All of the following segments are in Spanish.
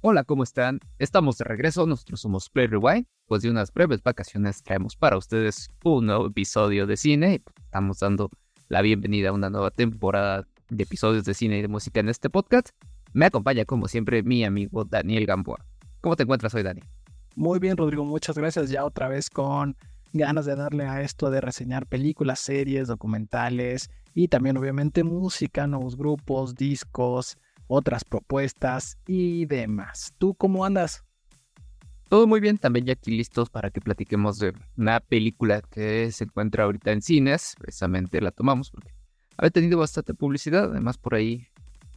Hola, ¿cómo están? Estamos de regreso, nosotros somos Play Rewind, pues de unas breves vacaciones traemos para ustedes un nuevo episodio de cine estamos dando la bienvenida a una nueva temporada de episodios de cine y de música en este podcast. Me acompaña como siempre mi amigo Daniel Gamboa. ¿Cómo te encuentras hoy, Dani? Muy bien, Rodrigo, muchas gracias. Ya otra vez con ganas de darle a esto de reseñar películas, series, documentales y también obviamente música, nuevos grupos, discos, otras propuestas y demás. ¿Tú cómo andas? Todo muy bien, también ya aquí listos para que platiquemos de una película que se encuentra ahorita en cines. Precisamente la tomamos porque había tenido bastante publicidad, además por ahí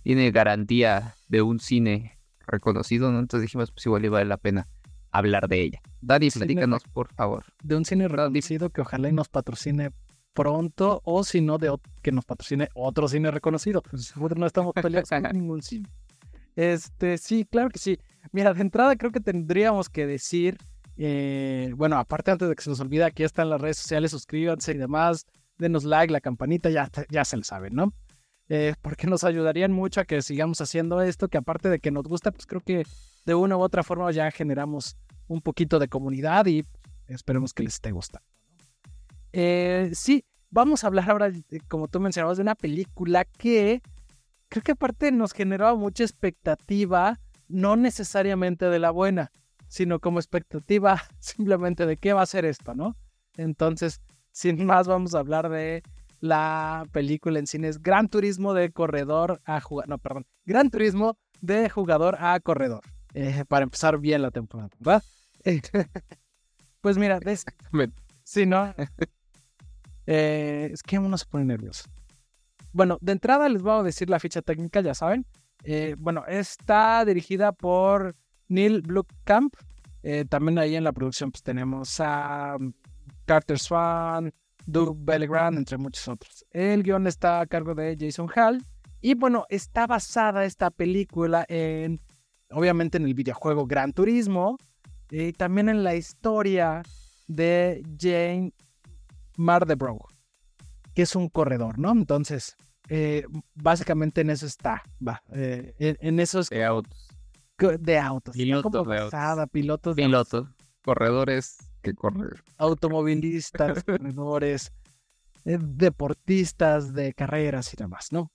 tiene garantía de un cine reconocido, ¿no? Entonces dijimos, pues igual vale la pena hablar de ella. Dani, platícanos, por favor. De un cine reconocido que ojalá nos patrocine pronto o si no, de que nos patrocine otro cine reconocido. Pues no estamos peleados con ningún cine. Este, sí, claro que sí. Mira, de entrada creo que tendríamos que decir, eh, bueno, aparte antes de que se nos olvide, aquí están las redes sociales, suscríbanse y demás, denos like, la campanita, ya, ya se lo saben, ¿no? Eh, porque nos ayudarían mucho a que sigamos haciendo esto, que aparte de que nos gusta, pues creo que de una u otra forma ya generamos un poquito de comunidad y esperemos que les esté gustando. Eh, sí, vamos a hablar ahora, como tú mencionabas, de una película que creo que aparte nos generaba mucha expectativa, no necesariamente de la buena, sino como expectativa simplemente de qué va a ser esto, ¿no? Entonces, sin más, vamos a hablar de la película en cines Gran Turismo de corredor a jugador, no, perdón, Gran Turismo de jugador a corredor, eh, para empezar bien la temporada, ¿verdad? pues mira, sí, ¿no? Eh, es que uno se pone nervioso. Bueno, de entrada les voy a decir la ficha técnica, ya saben. Eh, bueno, está dirigida por Neil Blomkamp. Eh, también ahí en la producción pues, tenemos a um, Carter Swan, Doug Bellegrand, entre muchos otros. El guion está a cargo de Jason Hall. Y bueno, está basada esta película en, obviamente, en el videojuego Gran Turismo. Y también en la historia de Jane Mardebrough, que es un corredor, ¿no? Entonces, eh, básicamente en eso está, va, eh, en, esos... De autos. De autos. Pilotos de autos. pilotos. Pilotos. Corredores que corren. Automovilistas, corredores, eh, deportistas de carreras y demás, ¿no?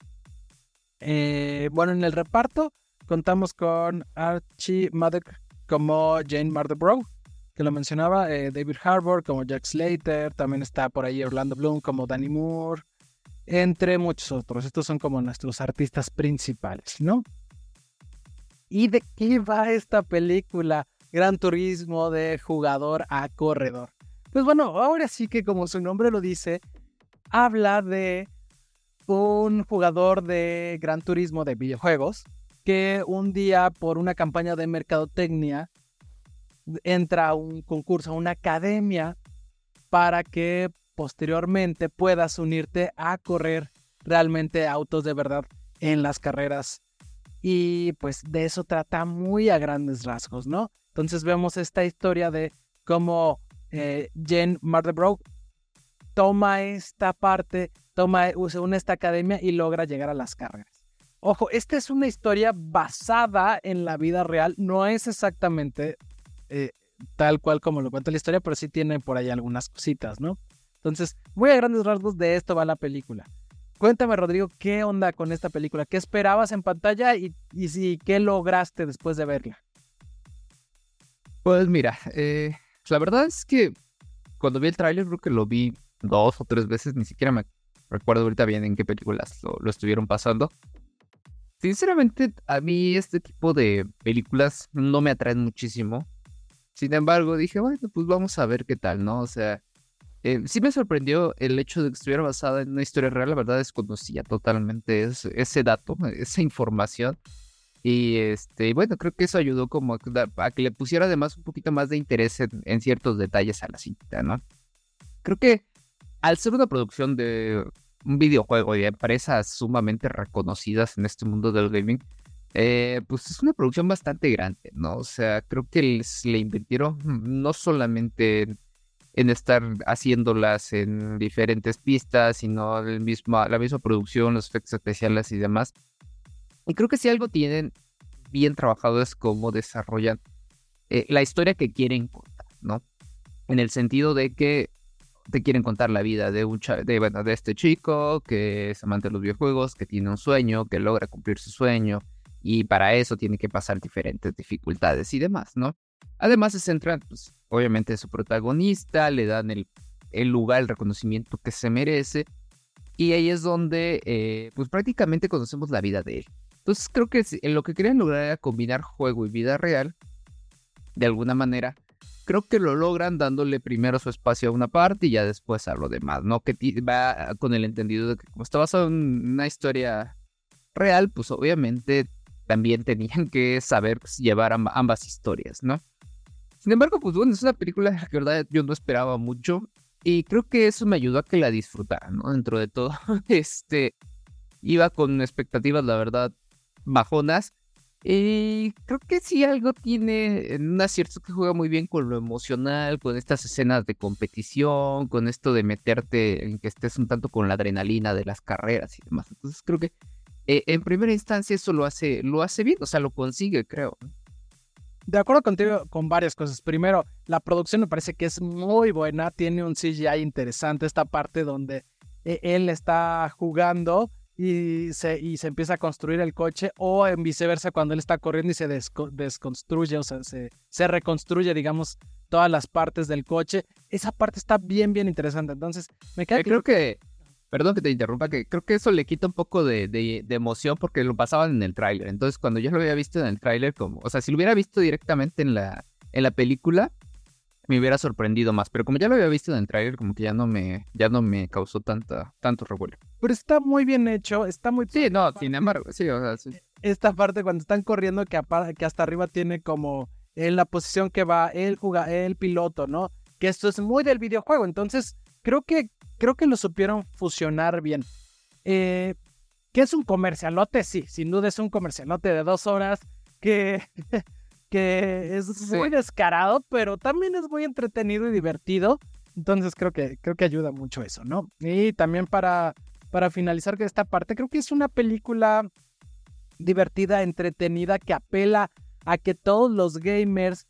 bueno, en el reparto contamos con Archie Maddock como Jane Mardebrough, que lo mencionaba, eh, David Harbour como Jack Slater, también está por ahí Orlando Bloom como Danny Moore, entre muchos otros. Estos son como nuestros artistas principales, ¿no? ¿Y de qué va esta película? Gran Turismo de jugador a corredor. Pues bueno, ahora sí que como su nombre lo dice, habla de un jugador de Gran Turismo de videojuegos que un día por una campaña de mercadotecnia entra a un concurso, a una academia, para que posteriormente puedas unirte a correr realmente autos de verdad en las carreras. Y pues de eso trata muy a grandes rasgos, ¿no? Entonces vemos esta historia de cómo eh, Jen toma esta parte, toma, se une esta academia y logra llegar a las carreras. Ojo, esta es una historia basada en la vida real, no es exactamente eh, tal cual como lo cuenta la historia, pero sí tiene por ahí algunas cositas, ¿no? Entonces, muy a grandes rasgos de esto va la película. Cuéntame, Rodrigo, ¿qué onda con esta película? ¿Qué esperabas en pantalla y, y, qué lograste después de verla? Pues mira, eh, la verdad es que cuando vi el tráiler creo que lo vi dos o tres veces, ni siquiera me recuerdo ahorita bien en qué películas lo estuvieron pasando. Sinceramente, a mí este tipo de películas no me atraen muchísimo. Sin embargo, dije, bueno, pues vamos a ver qué tal, ¿no? O sea, eh, sí me sorprendió el hecho de que estuviera basada en una historia real. La verdad desconocía totalmente ese, dato, esa información. Y este, bueno, creo que eso ayudó como a, que le pusiera además un poquito más de interés en, ciertos detalles a la cinta, ¿no? Creo que al ser una producción de un videojuego y de empresas sumamente reconocidas en este mundo del gaming, eh, pues es una producción bastante grande, ¿no? O sea, creo que les, le invirtieron no solamente en, estar haciéndolas en diferentes pistas, sino la misma producción, los efectos especiales y demás. Y creo que si algo tienen bien trabajado es cómo desarrollan eh, la historia que quieren contar, ¿no? En el sentido de que te quieren contar la vida de un de, bueno, de este chico que es amante de los videojuegos, que tiene un sueño, que logra cumplir su sueño y para eso tiene que pasar diferentes dificultades y demás, ¿no? Además se centran, pues, obviamente, en su protagonista, le dan el, el lugar, el reconocimiento que se merece y ahí es donde, eh, pues prácticamente conocemos la vida de él. Entonces creo que lo que querían lograr era combinar juego y vida real, de alguna manera. Creo que lo logran dándole primero su espacio a una parte y ya después a lo demás, ¿no? Que va con el entendido de que como está basado en una historia real, pues obviamente también tenían que saber llevar ambas historias, ¿no? Sin embargo, pues bueno, es una película que verdad yo no esperaba mucho. Y creo que eso me ayudó a que la disfrutara, ¿no? Dentro de todo, este, iba con expectativas, la verdad, bajonas. Y creo que sí algo tiene en un acierto que juega muy bien con lo emocional, con estas escenas de competición, con esto de meterte en que estés un tanto con la adrenalina de las carreras y demás. Entonces creo que eh, en primera instancia eso lo hace, lo hace bien, o sea, lo consigue, creo de acuerdo contigo con varias cosas. Primero, la producción me parece que es muy buena, tiene un CGI interesante, esta parte donde e, él está jugando y se, y se empieza a construir el coche, o en viceversa, cuando él está corriendo y se desconstruye, o sea, se, se reconstruye, digamos, todas las partes del coche. Esa parte está bien, bien interesante. Entonces, me queda... Creo que Perdón que te interrumpa, que creo que eso le quita un poco de, de, emoción porque lo pasaban en el tráiler. Entonces, cuando yo lo había visto en el tráiler, como, o sea, si lo hubiera visto directamente en la, en la película, me hubiera sorprendido más. Pero como ya lo había visto en el tráiler, como que ya no me, ya no me causó tanta, tanto revuelo. Pero está muy bien hecho, está muy... Sí, no, sin embargo, sí, o sea, sí. Esta parte cuando están corriendo que, que hasta arriba tiene como en la posición que va el, el piloto, ¿no? Que esto es muy del videojuego. Entonces, creo que creo que lo supieron fusionar bien. Eh, ¿Qué es un comercialote? Sí, sin duda es un comercialote de dos horas que, que es muy descarado, pero también es muy entretenido y divertido. Entonces creo que, creo que ayuda mucho eso, ¿no? Y también para, para finalizar esta parte, creo que es una película divertida, entretenida, que apela a que todos los gamers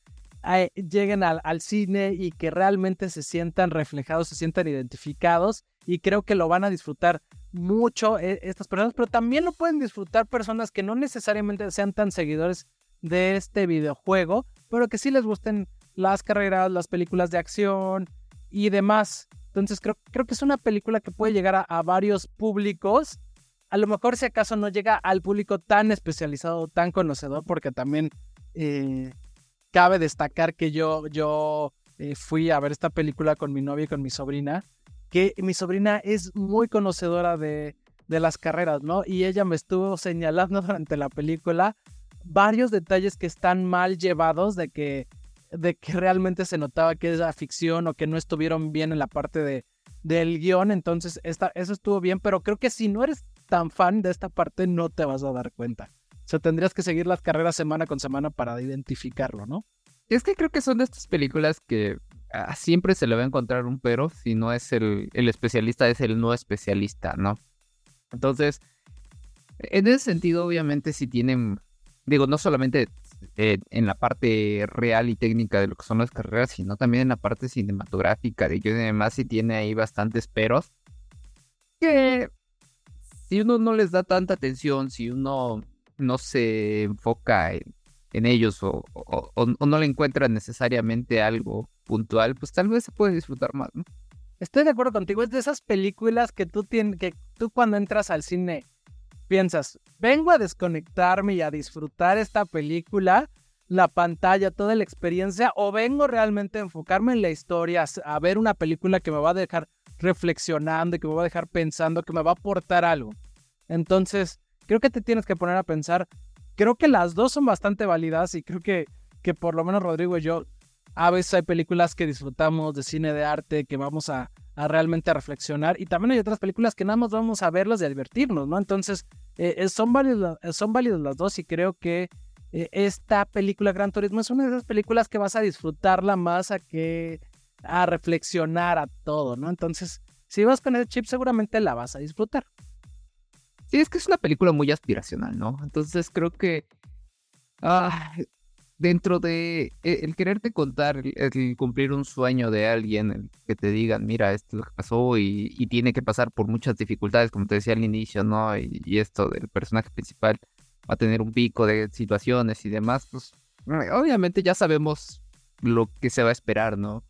lleguen al, cine y que realmente se sientan reflejados, se sientan identificados y creo que lo van a disfrutar mucho eh, estas personas, pero también lo pueden disfrutar personas que no necesariamente sean tan seguidores de este videojuego, pero que sí les gusten las carreras, las películas de acción y demás. Entonces creo, creo que es una película que puede llegar a, varios públicos. A lo mejor si acaso no llega al público tan especializado, tan conocedor, porque también eh, cabe destacar que yo, yo eh, fui a ver esta película con mi novia y con mi sobrina, que mi sobrina es muy conocedora de, de las carreras, ¿no? Y ella me estuvo señalando durante la película varios detalles que están mal llevados de que, de que realmente se notaba que era ficción o que no estuvieron bien en la parte de, del guion. Entonces, eso estuvo bien, pero creo que si no eres tan fan de esta parte, no te vas a dar cuenta. O sea, tendrías que seguir las carreras semana con semana para identificarlo, ¿no? Es que creo que son de estas películas que siempre se le va a encontrar un pero si no es el, el especialista, es el no especialista, ¿no? Entonces, en ese sentido, obviamente, si tienen, digo, no solamente eh, en la parte real y técnica de lo que son las carreras, sino también en la parte cinematográfica de que además si tiene ahí bastantes peros que si uno no les da tanta atención, si uno no se enfoca en, ellos o, no le encuentra necesariamente algo puntual, pues tal vez se puede disfrutar más, ¿no? Estoy de acuerdo contigo, es de esas películas que tú tienes, que tú cuando entras al cine piensas, vengo a desconectarme y a disfrutar esta película, la pantalla, toda la experiencia, o vengo realmente a enfocarme en la historia, a ver una película que me va a dejar reflexionando, que me va a dejar pensando, que me va a aportar algo. Entonces, creo que te tienes que poner a pensar. Creo que las dos son bastante válidas y creo que, que por lo menos Rodrigo y yo, a veces hay películas que disfrutamos de cine de arte, que vamos a, realmente a reflexionar y también hay otras películas que nada más vamos a verlas y a divertirnos, ¿no? Entonces, eh, son, válidas, son válidas las dos y creo que eh, esta película Gran Turismo es una de esas películas que vas a disfrutarla más a que a reflexionar a todo, ¿no? Entonces, si vas con ese chip seguramente la vas a disfrutar. Sí, es que es una película muy aspiracional, ¿no? Entonces creo que ah, dentro de e, el quererte contar, el, cumplir un sueño de alguien, el que te digan, mira, esto es lo que pasó y, tiene que pasar por muchas dificultades, como te decía al inicio, ¿no? Y, esto del personaje principal va a tener un pico de situaciones y demás, pues obviamente ya sabemos lo que se va a esperar, ¿no?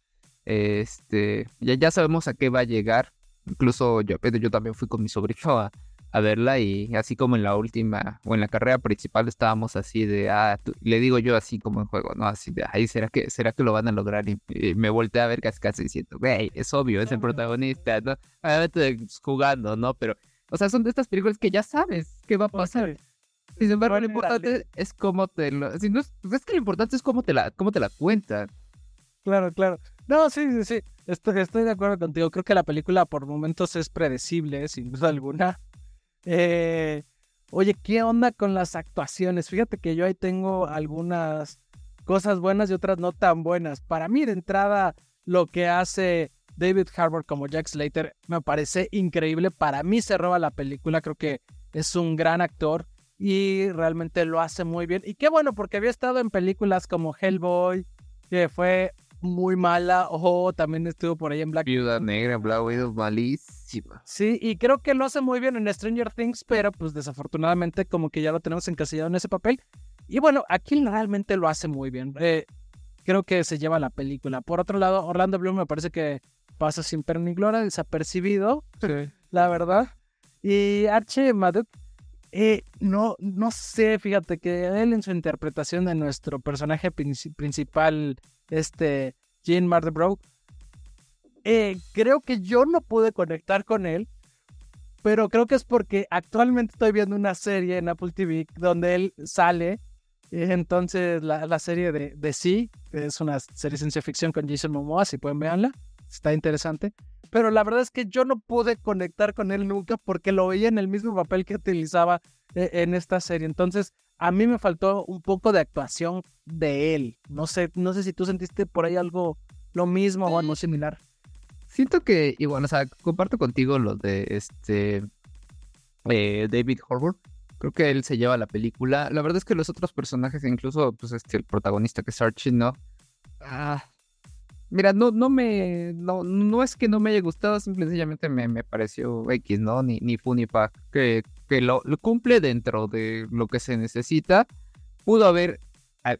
Este, ya, ya sabemos a qué va a llegar. Incluso yo, yo también fui con mi sobrino a, a verla y así como en la última o en la carrera principal estábamos así de, ah, le digo yo así como en juego, ¿no? Así de, ay, ¿será que, será que lo van a lograr? Y, me volteé a ver casi casi diciendo, güey, es obvio, es el protagonista, ¿no? Obviamente pues, jugando, ¿no? Pero, o sea, son de estas películas que ya sabes qué va a pasar. Sin embargo, lo importante es cómo te lo... Si no es, pues, es que lo importante es cómo te la, cómo te la cuentan. Claro, claro. No, sí, sí, sí. Estoy, estoy de acuerdo contigo. Creo que la película por momentos es predecible, sin duda alguna. Eh, oye, ¿qué onda con las actuaciones? Fíjate que yo ahí tengo algunas cosas buenas y otras no tan buenas. Para mí, de entrada, lo que hace David Harbour como Jack Slater me parece increíble. Para mí se roba la película. Creo que es un gran actor y realmente lo hace muy bien. Y qué bueno, porque había estado en películas como Hellboy, que fue muy mala. Ojo, también estuvo por ahí en Black Viuda Negra, Black Widow, malísima. Sí, y creo que lo hace muy bien en Stranger Things, pero pues desafortunadamente como que ya lo tenemos encasillado en ese papel. Y bueno, aquí realmente lo hace muy bien. Eh, creo que se lleva la película. Por otro lado, Orlando Bloom me parece que pasa sin pena ni gloria, desapercibido, la verdad. Y Archie Maduk, eh, no, no sé, fíjate que él en su interpretación de nuestro personaje principal este Jean Mardebrough, eh, creo que yo no pude conectar con él, pero creo que es porque actualmente estoy viendo una serie en Apple TV donde él sale. Entonces, la, serie de, de Sí, es una serie de ciencia ficción con Jason Momoa, si pueden verla, está interesante. Pero la verdad es que yo no pude conectar con él nunca porque lo veía en el mismo papel que utilizaba eh, en esta serie. Entonces, a mí me faltó un poco de actuación de él. No sé, no sé si tú sentiste por ahí algo lo mismo o algo similar. Siento que, igual, o sea, comparto contigo lo de este eh, David Horvath. Creo que él se lleva la película. La verdad es que los otros personajes, incluso pues este, el protagonista que es Archie, ¿no? Ah, mira, no, no me, no, no es que no me haya gustado, simplemente me, me pareció X, ¿no? Ni, ni fu ni pa, que que lo, cumple dentro de lo que se necesita. Pudo haber ha,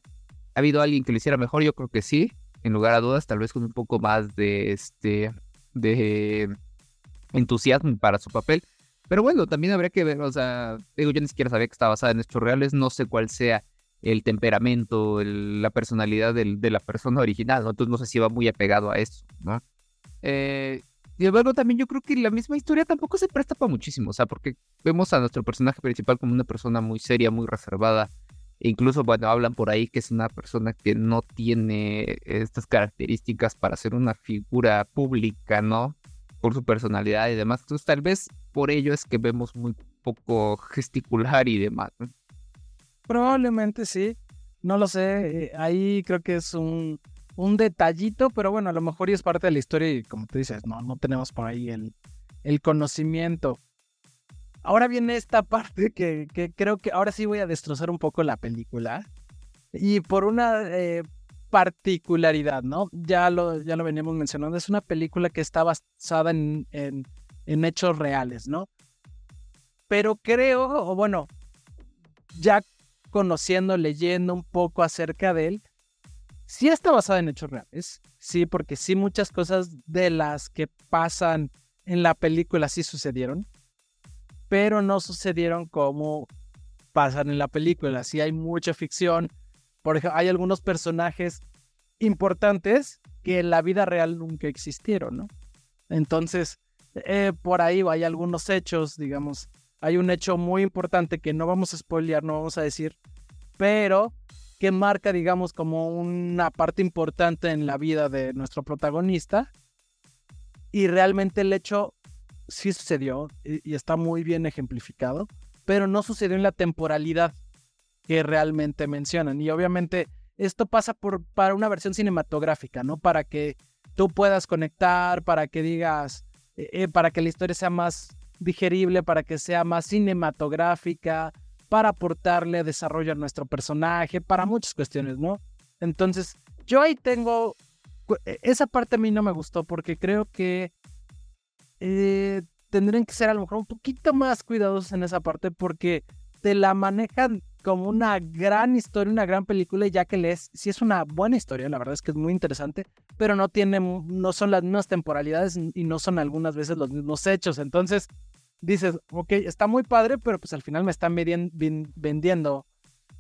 habido alguien que lo hiciera mejor, yo creo que sí, en lugar a dudas, tal vez con un poco más de este de entusiasmo para su papel. Pero bueno, también habría que ver, o sea, digo, yo ni siquiera sabía que estaba basada en hechos reales, no sé cuál sea el temperamento, la personalidad de la persona original, ¿no? Entonces no sé si va muy apegado a eso, ¿no? Eh, luego también yo creo que la misma historia tampoco se presta para muchísimo, o sea, porque vemos a nuestro personaje principal como una persona muy seria, muy reservada. E incluso, bueno, hablan por ahí que es una persona que no tiene estas características para ser una figura pública, ¿no? Por su personalidad y demás. Entonces, tal vez por ello es que vemos muy poco gesticular y demás. Probablemente sí. No lo sé. Eh, ahí creo que es un un detallito, pero bueno, a lo mejor y es parte de la historia y como tú dices, no, no tenemos por ahí el, el conocimiento. Ahora viene esta parte que, que, creo que ahora sí voy a destrozar un poco la película. Y por una eh, particularidad, ¿no? Ya lo, ya lo veníamos mencionando, es una película que está basada en, en, en hechos reales, ¿no? Pero creo, o bueno, ya conociendo, leyendo un poco acerca de él, sí está basada en hechos reales, sí, porque sí muchas cosas de las que pasan en la película sí sucedieron, pero no sucedieron como pasan en la película. Sí hay mucha ficción, por ejemplo, hay algunos personajes importantes que en la vida real nunca existieron, ¿no? Entonces, eh, por ahí hay algunos hechos, digamos, hay un hecho muy importante que no vamos a spoilear, no vamos a decir, pero que marca, digamos, como una parte importante en la vida de nuestro protagonista. Y realmente el hecho sí sucedió y, está muy bien ejemplificado, pero no sucedió en la temporalidad que realmente mencionan. Y obviamente esto pasa por, para una versión cinematográfica, ¿no? Para que tú puedas conectar, para que digas, eh, eh, para que la historia sea más digerible, para que sea más cinematográfica, para aportarle desarrollo a nuestro personaje, para muchas cuestiones, ¿no? Entonces, yo ahí tengo, e, esa parte a mí no me gustó porque creo que eh, tendrían que ser a lo mejor un poquito más cuidadosos en esa parte porque te la manejan como una gran historia, una gran película, y ya que lees, sí es una buena historia, la verdad es que es muy interesante, pero no tiene, no son las mismas temporalidades y no son algunas veces los mismos hechos. Entonces, dices, ok, está muy padre, pero pues al final me están vendiendo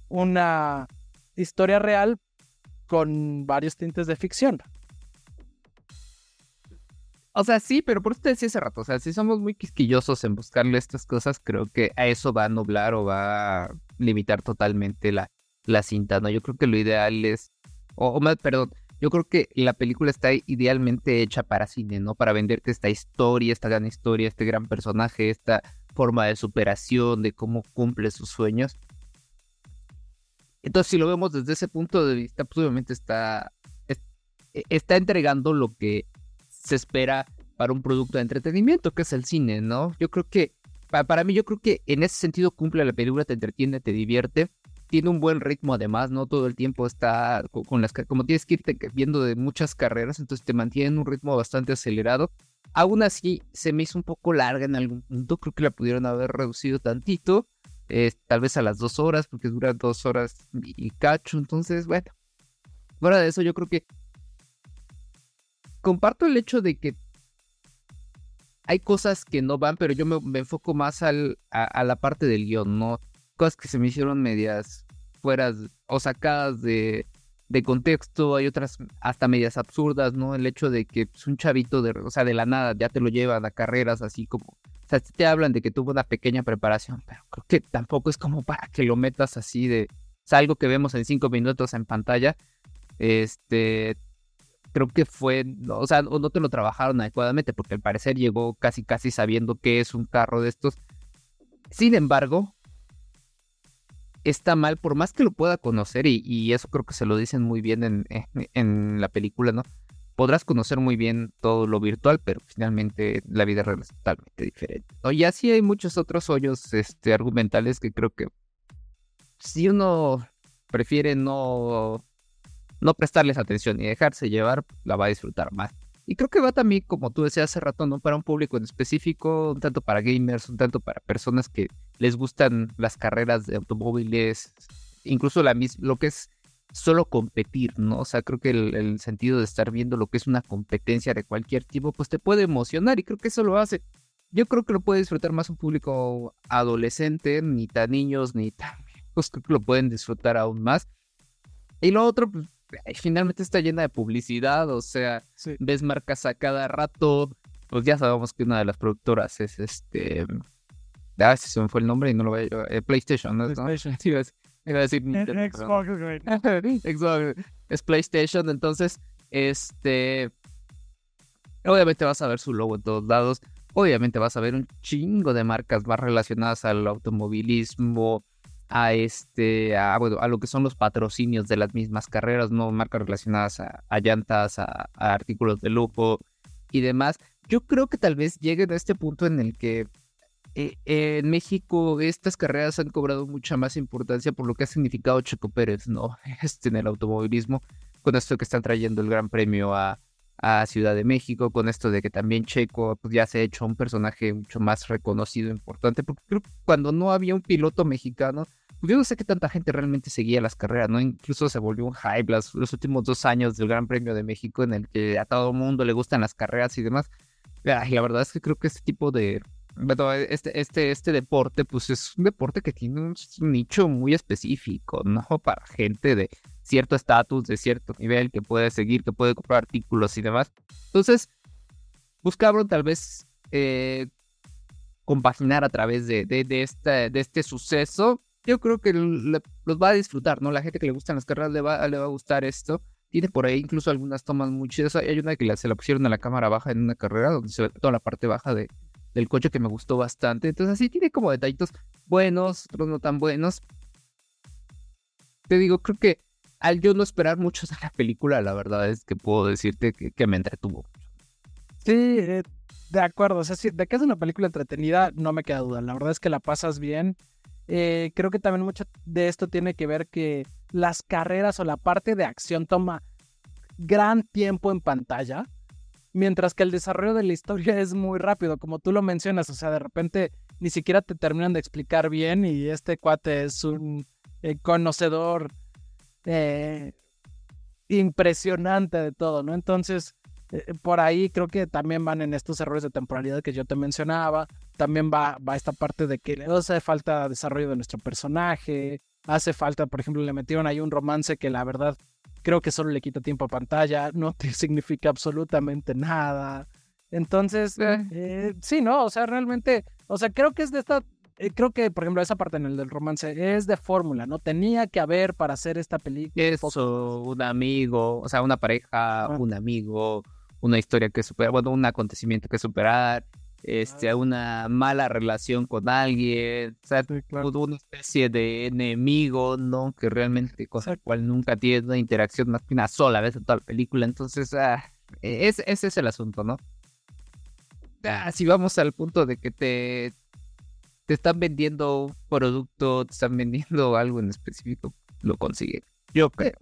una historia real con varios tintes de ficción. O sea, sí, pero por eso te decía hace rato, o sea, si somos muy quisquillosos en buscarle estas cosas, creo que a eso va a nublar o va a limitar totalmente la, la cinta, ¿no? Yo creo que lo ideal es, o, más, perdón, yo creo que la película está idealmente hecha para cine, ¿no? Para venderte esta historia, esta gran historia, este gran personaje, esta forma de superación, de cómo cumple sus sueños. Entonces, si lo vemos desde ese punto de vista, pues obviamente está, está entregando lo que se espera para un producto de entretenimiento, que es el cine, ¿no? Yo creo que, para, mí, yo creo que en ese sentido cumple la película, te entretiene, te divierte, tiene un buen ritmo además, ¿no? Todo el tiempo está con, las, como tienes que irte viendo de muchas carreras, entonces te mantiene en un ritmo bastante acelerado. Aún así, se me hizo un poco larga en algún punto, creo que la pudieron haber reducido tantito, eh, tal vez a las dos horas, porque dura dos horas y cacho, entonces, bueno. Fuera de eso, yo creo que comparto el hecho de que hay cosas que no van, pero yo me, enfoco más al, a, la parte del guion, ¿no? Cosas que se me hicieron medias fuera o sacadas de, de contexto, hay otras hasta medias absurdas, ¿no? El hecho de que es pues, un chavito, de, o sea, de la nada ya te lo llevan a carreras así como... O sea, te hablan de que tuvo una pequeña preparación, pero creo que tampoco es como para que lo metas así de... Sea, algo que vemos en cinco minutos en pantalla. Este, creo que fue, o sea, no te lo trabajaron adecuadamente porque al parecer llegó casi casi sabiendo que es un carro de estos. Sin embargo, está mal, por más que lo pueda conocer, y, eso creo que se lo dicen muy bien en, en, la película, ¿no? Podrás conocer muy bien todo lo virtual, pero finalmente la vida real es totalmente diferente. Y así hay muchos otros hoyos este, argumentales que creo que si uno prefiere no no prestarles atención y dejarse llevar, la va a disfrutar más. Y creo que va también, como tú decías hace rato, ¿no? Para un público en específico, un tanto para gamers, un tanto para personas que les gustan las carreras de automóviles, incluso la lo que es solo competir, ¿no? O sea, creo que el, sentido de estar viendo lo que es una competencia de cualquier tipo, pues te puede emocionar y creo que eso lo hace. Yo creo que lo puede disfrutar más un público adolescente, ni tan niños, ni tan pues creo que lo pueden disfrutar aún más. Y lo otro, pues finalmente está llena de publicidad, o sea, ves marcas a cada rato. Pues ya sabemos que una de las productoras es este. Ah, se me fue el nombre y no lo veo. Eh, PlayStation, ¿no? PlayStation. Sí, iba a decir Xbox, Xbox. Es PlayStation, entonces, este. Obviamente vas a ver su logo en todos lados. Obviamente vas a ver un chingo de marcas más relacionadas al automovilismo, a este, a, bueno, a lo que son los patrocinios de las mismas carreras, no marcas relacionadas a, llantas, a, artículos de lujo y demás. Yo creo que tal vez lleguen a este punto en el que eh, en México estas carreras han cobrado mucha más importancia por lo que ha significado Checo Pérez, ¿no? Este, en el automovilismo, con esto que están trayendo el Gran Premio a, a Ciudad de México, con esto de que también Checo pues, ya se ha hecho un personaje mucho más reconocido, importante, porque creo que cuando no había un piloto mexicano, pues, yo no sé qué tanta gente realmente seguía las carreras, ¿no? Incluso se volvió un hype los, últimos dos años del Gran Premio de México en el que a todo mundo le gustan las carreras y demás. Y la verdad es que creo que este tipo de, bueno, este, este, este deporte, pues es un deporte que tiene un nicho muy específico, ¿no? Para gente de cierto estatus, de cierto nivel, que puede seguir, que puede comprar artículos y demás. Entonces, buscaron tal vez eh, compaginar a través de, de, este, este suceso. Yo creo que los va a disfrutar, ¿no? La gente que le gustan las carreras le va, le va a gustar esto. Tiene por ahí incluso algunas tomas muy chidas. Hay una que se la pusieron a la cámara baja en una carrera, donde se ve toda la parte baja de, del coche que me gustó bastante. Entonces así tiene como detallitos buenos, otros no tan buenos. Te digo, creo que al yo no esperar mucho de la película, la verdad es que puedo decirte que, me entretuvo. Sí, eh, de acuerdo. O sea, de que es una película entretenida, no me queda duda. La verdad es que la pasas bien. eh, creo que también mucho de esto tiene que ver que las carreras o la parte de acción toma gran tiempo en pantalla, mientras que el desarrollo de la historia es muy rápido, como tú lo mencionas, o sea, de repente ni siquiera te terminan de explicar bien y este cuate es un eh, conocedor eh, impresionante de todo, ¿no? Entonces, eh, por ahí creo que también van en estos errores de temporalidad que yo te mencionaba. También va, va esta parte de que hace falta desarrollo de nuestro personaje. Hace falta, por ejemplo, le metieron ahí un romance que la verdad creo que solo le quita tiempo a pantalla. No te significa absolutamente nada. Entonces, eh. Eh, sí, ¿no? O sea, realmente, o sea, creo que es de esta creo que, por ejemplo, esa parte en el del romance es de fórmula, ¿no? Tenía que haber para hacer esta película. Eso, un amigo, o sea, una pareja, un amigo, una historia que superar, bueno, un acontecimiento que superar, este, una mala relación con alguien, o sea, una especie de enemigo, ¿no? Que realmente, cosa la cual nunca tiene una interacción más que una sola vez en toda la película, entonces, ah, e, ese es el asunto, ¿no? Ah, si vamos al punto de que te, te están vendiendo un producto, te están vendiendo algo en específico, lo consigue. Yo creo.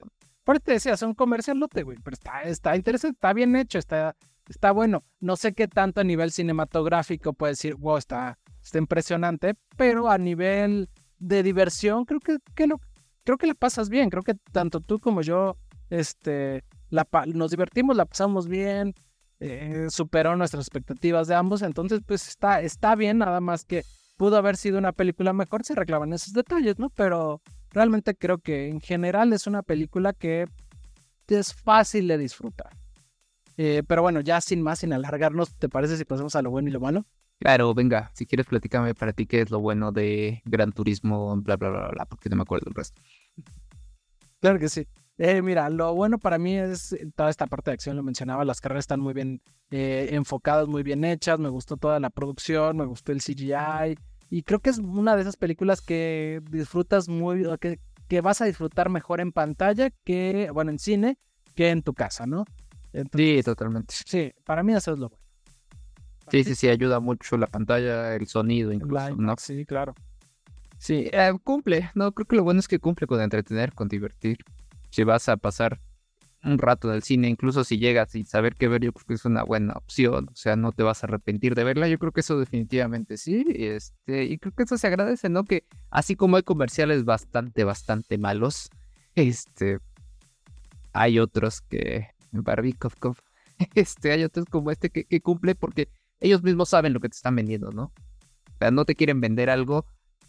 Por te decía, es un comercial lote, güey, pero está, está interesante, está bien hecho, está, está bueno. No sé qué tanto a nivel cinematográfico puede decir, wow, está, está impresionante, pero a nivel de diversión, creo que, que lo, creo que la pasas bien. Creo que tanto tú como yo, este, la, nos divertimos, la pasamos bien, eh, superó nuestras expectativas de ambos. Entonces, pues está, está bien, nada más que pudo haber sido una película mejor, se reclaman esos detalles, ¿no? Pero realmente creo que en general es una película que es fácil de disfrutar. Eh, pero bueno, ya sin más, sin alargarnos, ¿te parece si pasamos a lo bueno y lo malo? Claro, venga, si quieres platícame para ti qué es lo bueno de Gran Turismo, bla, bla, bla, bla, porque no me acuerdo del resto. Claro que sí. Eh, mira, lo bueno para mí es toda esta parte de acción, lo mencionaba, las carreras están muy bien eh, enfocadas, muy bien hechas, me gustó toda la producción, me gustó el CGI, y creo que es una de esas películas que disfrutas muy, que, que vas a disfrutar mejor en pantalla que, bueno, en cine, que en tu casa, ¿no? sí, totalmente. Sí, para mí eso es lo bueno. Sí, sí, sí, ayuda mucho la pantalla, el sonido incluso, ¿no? Sí, claro. Sí, eh, cumple, no, creo que lo bueno es que cumple con entretener, con divertir. Si vas a pasar un rato del cine, incluso si llegas y saber qué ver, yo creo que es una buena opción, o sea, no te vas a arrepentir de verla, yo creo que eso definitivamente sí, este, y creo que eso se agradece, ¿no? Que así como hay comerciales bastante, bastante malos, este, hay otros que, Barbie, este, hay otros como este que cumple porque ellos mismos saben lo que te están vendiendo, ¿no? O sea, no te quieren vender algo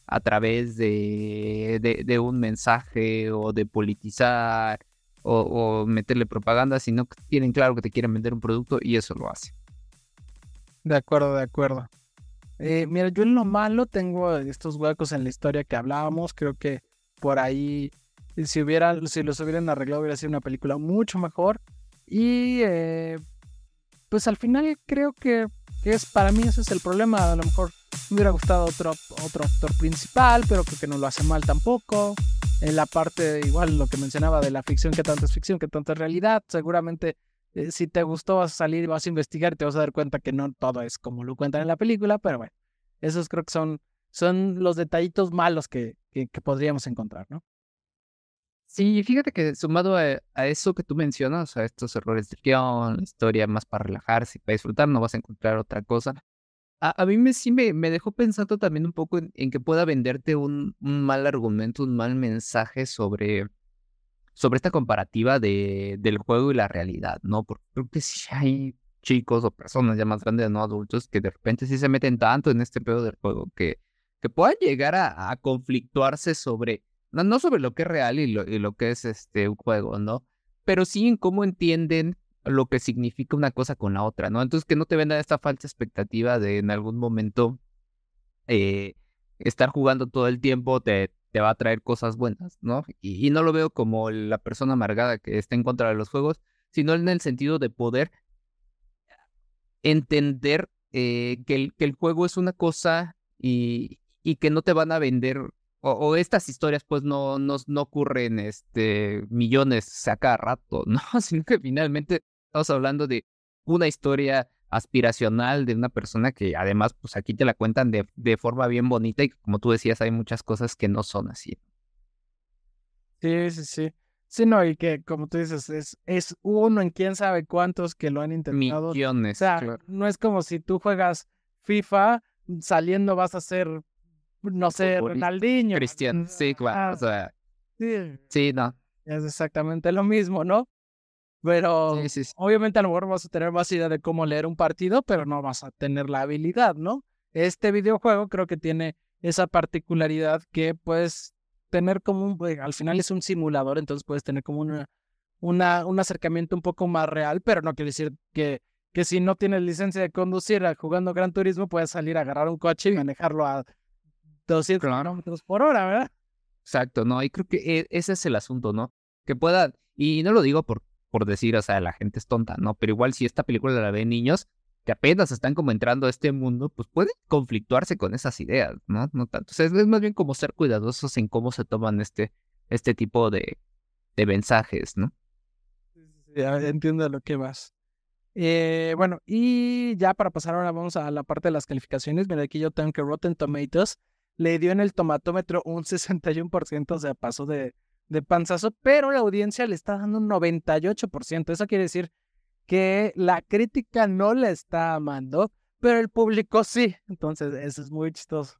a través de, de, un mensaje o de politizar o, meterle propaganda, sino que tienen claro que te quieren vender un producto y eso lo hace. De acuerdo, de acuerdo. Eh, mira, yo en lo malo tengo estos huecos en la historia que hablábamos. Creo que por ahí, si, hubiera, si los hubieran arreglado, hubiera sido una película mucho mejor. Y eh, pues al final creo que, es para mí ese es el problema. A lo mejor me hubiera gustado otro, otro actor principal, pero creo que no lo hace mal tampoco en la parte, igual lo que mencionaba de la ficción, que tanto es ficción, que tanto es realidad. Seguramente eh, si te gustó vas a salir y vas a investigar y te vas a dar cuenta que no todo es como lo cuentan en la película, pero bueno, esos creo que son, son los detallitos malos que, que, podríamos encontrar, ¿no? Sí, fíjate que sumado a, eso que tú mencionas, a estos errores de guion, historia más para relajarse y para disfrutar, no vas a encontrar otra cosa. A, mí me, sí me, me, dejó pensando también un poco en, que pueda venderte un, mal argumento, un mal mensaje sobre, sobre esta comparativa de, del juego y la realidad, ¿no? Porque creo que sí hay chicos o personas ya más grandes, no adultos, que de repente sí se meten tanto en este pedo del juego que, que puedan llegar a, conflictuarse sobre, no, no, sobre lo que es real y lo, y lo que es este, un juego, ¿no? Pero sí en cómo entienden lo que significa una cosa con la otra, ¿no? Entonces que no te venda esta falsa expectativa de en algún momento eh, estar jugando todo el tiempo te, te va a traer cosas buenas, ¿no? Y, no lo veo como la persona amargada que está en contra de los juegos, sino en el sentido de poder entender eh, que, el, que el juego es una cosa y, y que no te van a vender o, estas historias pues no, no, no ocurren este, millones a cada rato, ¿no? Sino que finalmente estamos hablando de una historia aspiracional de una persona que además, pues aquí te la cuentan de, de forma bien bonita y como tú decías, hay muchas cosas que no son así. Sí, sí, sí. Sí, no, y que como tú dices, es, es uno en quién sabe cuántos que lo han intentado. Millones. O sea, no es como si tú juegas FIFA, saliendo vas a ser, no sé, Ronaldinho. Cristian, sí, claro. O sea, sí, sí, no. es exactamente lo mismo, ¿no? Pero Sí, sí, sí. obviamente a lo mejor vas a tener más idea de cómo leer un partido, pero no vas a tener la habilidad, ¿no? Este videojuego creo que tiene esa particularidad que puedes tener como un, al final es un simulador, entonces puedes tener como una, una, un acercamiento un poco más real, pero no quiere decir que, que si no tienes licencia de conducir a- jugando Gran Turismo, puedes salir a agarrar un coche y manejarlo a 200 Claro. kilómetros por hora, ¿verdad? Exacto, ¿no? Y creo que e- ese es el asunto, ¿no? Que pueda, y no lo digo por, por decir, o sea, la gente es tonta, ¿no? Pero igual si esta película la ven niños que apenas están como entrando a este mundo, pues pueden conflictuarse con esas ideas, ¿no? No tanto. O sea, es, más bien como ser cuidadosos en cómo se toman este, este tipo de, mensajes, ¿no? Ya entiendo a lo que vas. Eh, bueno, y ya para pasar ahora vamos a la parte de las calificaciones. Mira, aquí yo tengo que Rotten Tomatoes le dio en el tomatómetro un 61%, o sea, pasó de, de panzazo, pero la audiencia le está dando un 98%. Eso quiere decir que la crítica no la está amando, pero el público sí. Entonces, eso es muy chistoso.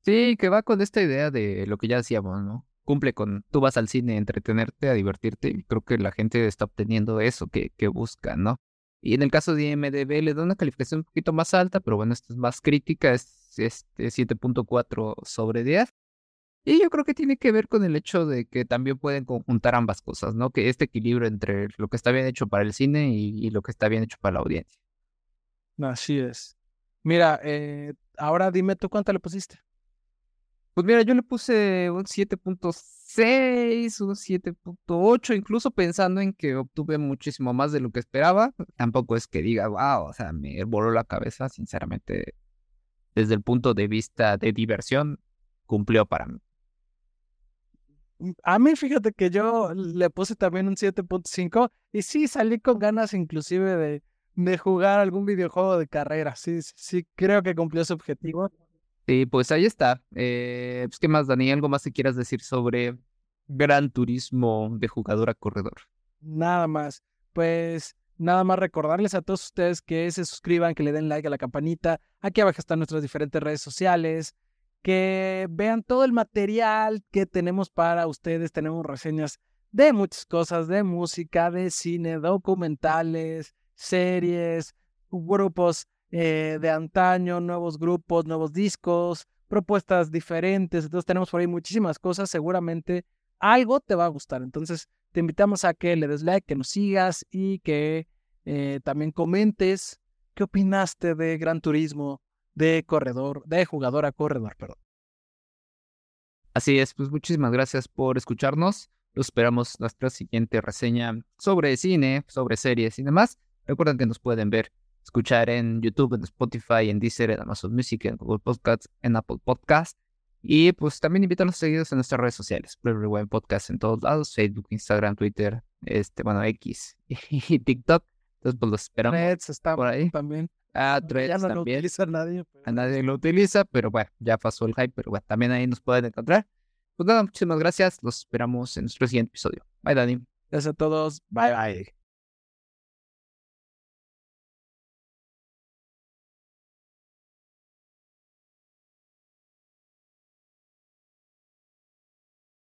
Sí, que va con esta idea de lo que ya decíamos, ¿no? Cumple con, tú vas al cine a entretenerte, a divertirte, y creo que la gente está obteniendo eso que, que busca, ¿no? Y en el caso de IMDB le da una calificación un poquito más alta, pero bueno, esta es más crítica, es este 7.4 sobre 10. Y yo creo que tiene que ver con el hecho de que también pueden conjuntar ambas cosas, ¿no? Que este equilibrio entre lo que está bien hecho para el cine y, y lo que está bien hecho para la audiencia. Así es. Mira, eh, ahora dime tú cuánto le pusiste. Pues mira, yo le puse un 7.6, un 7.8, incluso pensando en que obtuve muchísimo más de lo que esperaba. Tampoco es que diga, wow, o sea, me voló la cabeza, sinceramente. Desde el punto de vista de diversión, cumplió para mí. A mí, fíjate que yo le puse también un 7.5 y sí salí con ganas inclusive de, de jugar algún videojuego de carrera. Sí, sí, sí, creo que cumplió su objetivo. Sí, pues ahí está. Eh, pues, ¿qué más, Dani? ¿Algo más que quieras decir sobre Gran Turismo de jugador a corredor? Nada más. Pues nada más recordarles a todos ustedes que se suscriban, que le den like a la campanita. Aquí abajo están nuestras diferentes redes sociales. Que vean todo el material que tenemos para ustedes. Tenemos reseñas de muchas cosas, de música, de cine, documentales, series, grupos eh, de antaño, nuevos grupos, nuevos discos, propuestas diferentes. Entonces tenemos por ahí muchísimas cosas. Seguramente algo te va a gustar. Entonces te invitamos a que le des like, que nos sigas y que eh, también comentes qué opinaste de Gran Turismo, de corredor, de jugador a corredor, perdón. Así es, pues muchísimas gracias por escucharnos. Los esperamos nuestra siguiente reseña sobre cine, sobre series y demás. Recuerden que nos pueden ver, escuchar en YouTube, en Spotify, en Deezer, en Amazon Music, en Google Podcasts, en Apple Podcasts. Y pues también invítanos a seguirnos en nuestras redes sociales, Play Rewind Podcast en todos lados, Facebook, Instagram, Twitter, este, bueno, X y TikTok. Entonces, pues los esperamos Reds está por ahí. también. Ah, ya Threads no lo también. utiliza nadie. pero- A nadie lo utiliza, pero bueno, ya pasó el hype, pero bueno, también ahí nos pueden encontrar. Pues nada, muchísimas gracias. Los esperamos en nuestro siguiente episodio. Bye, Dani. Gracias a todos. Bye bye.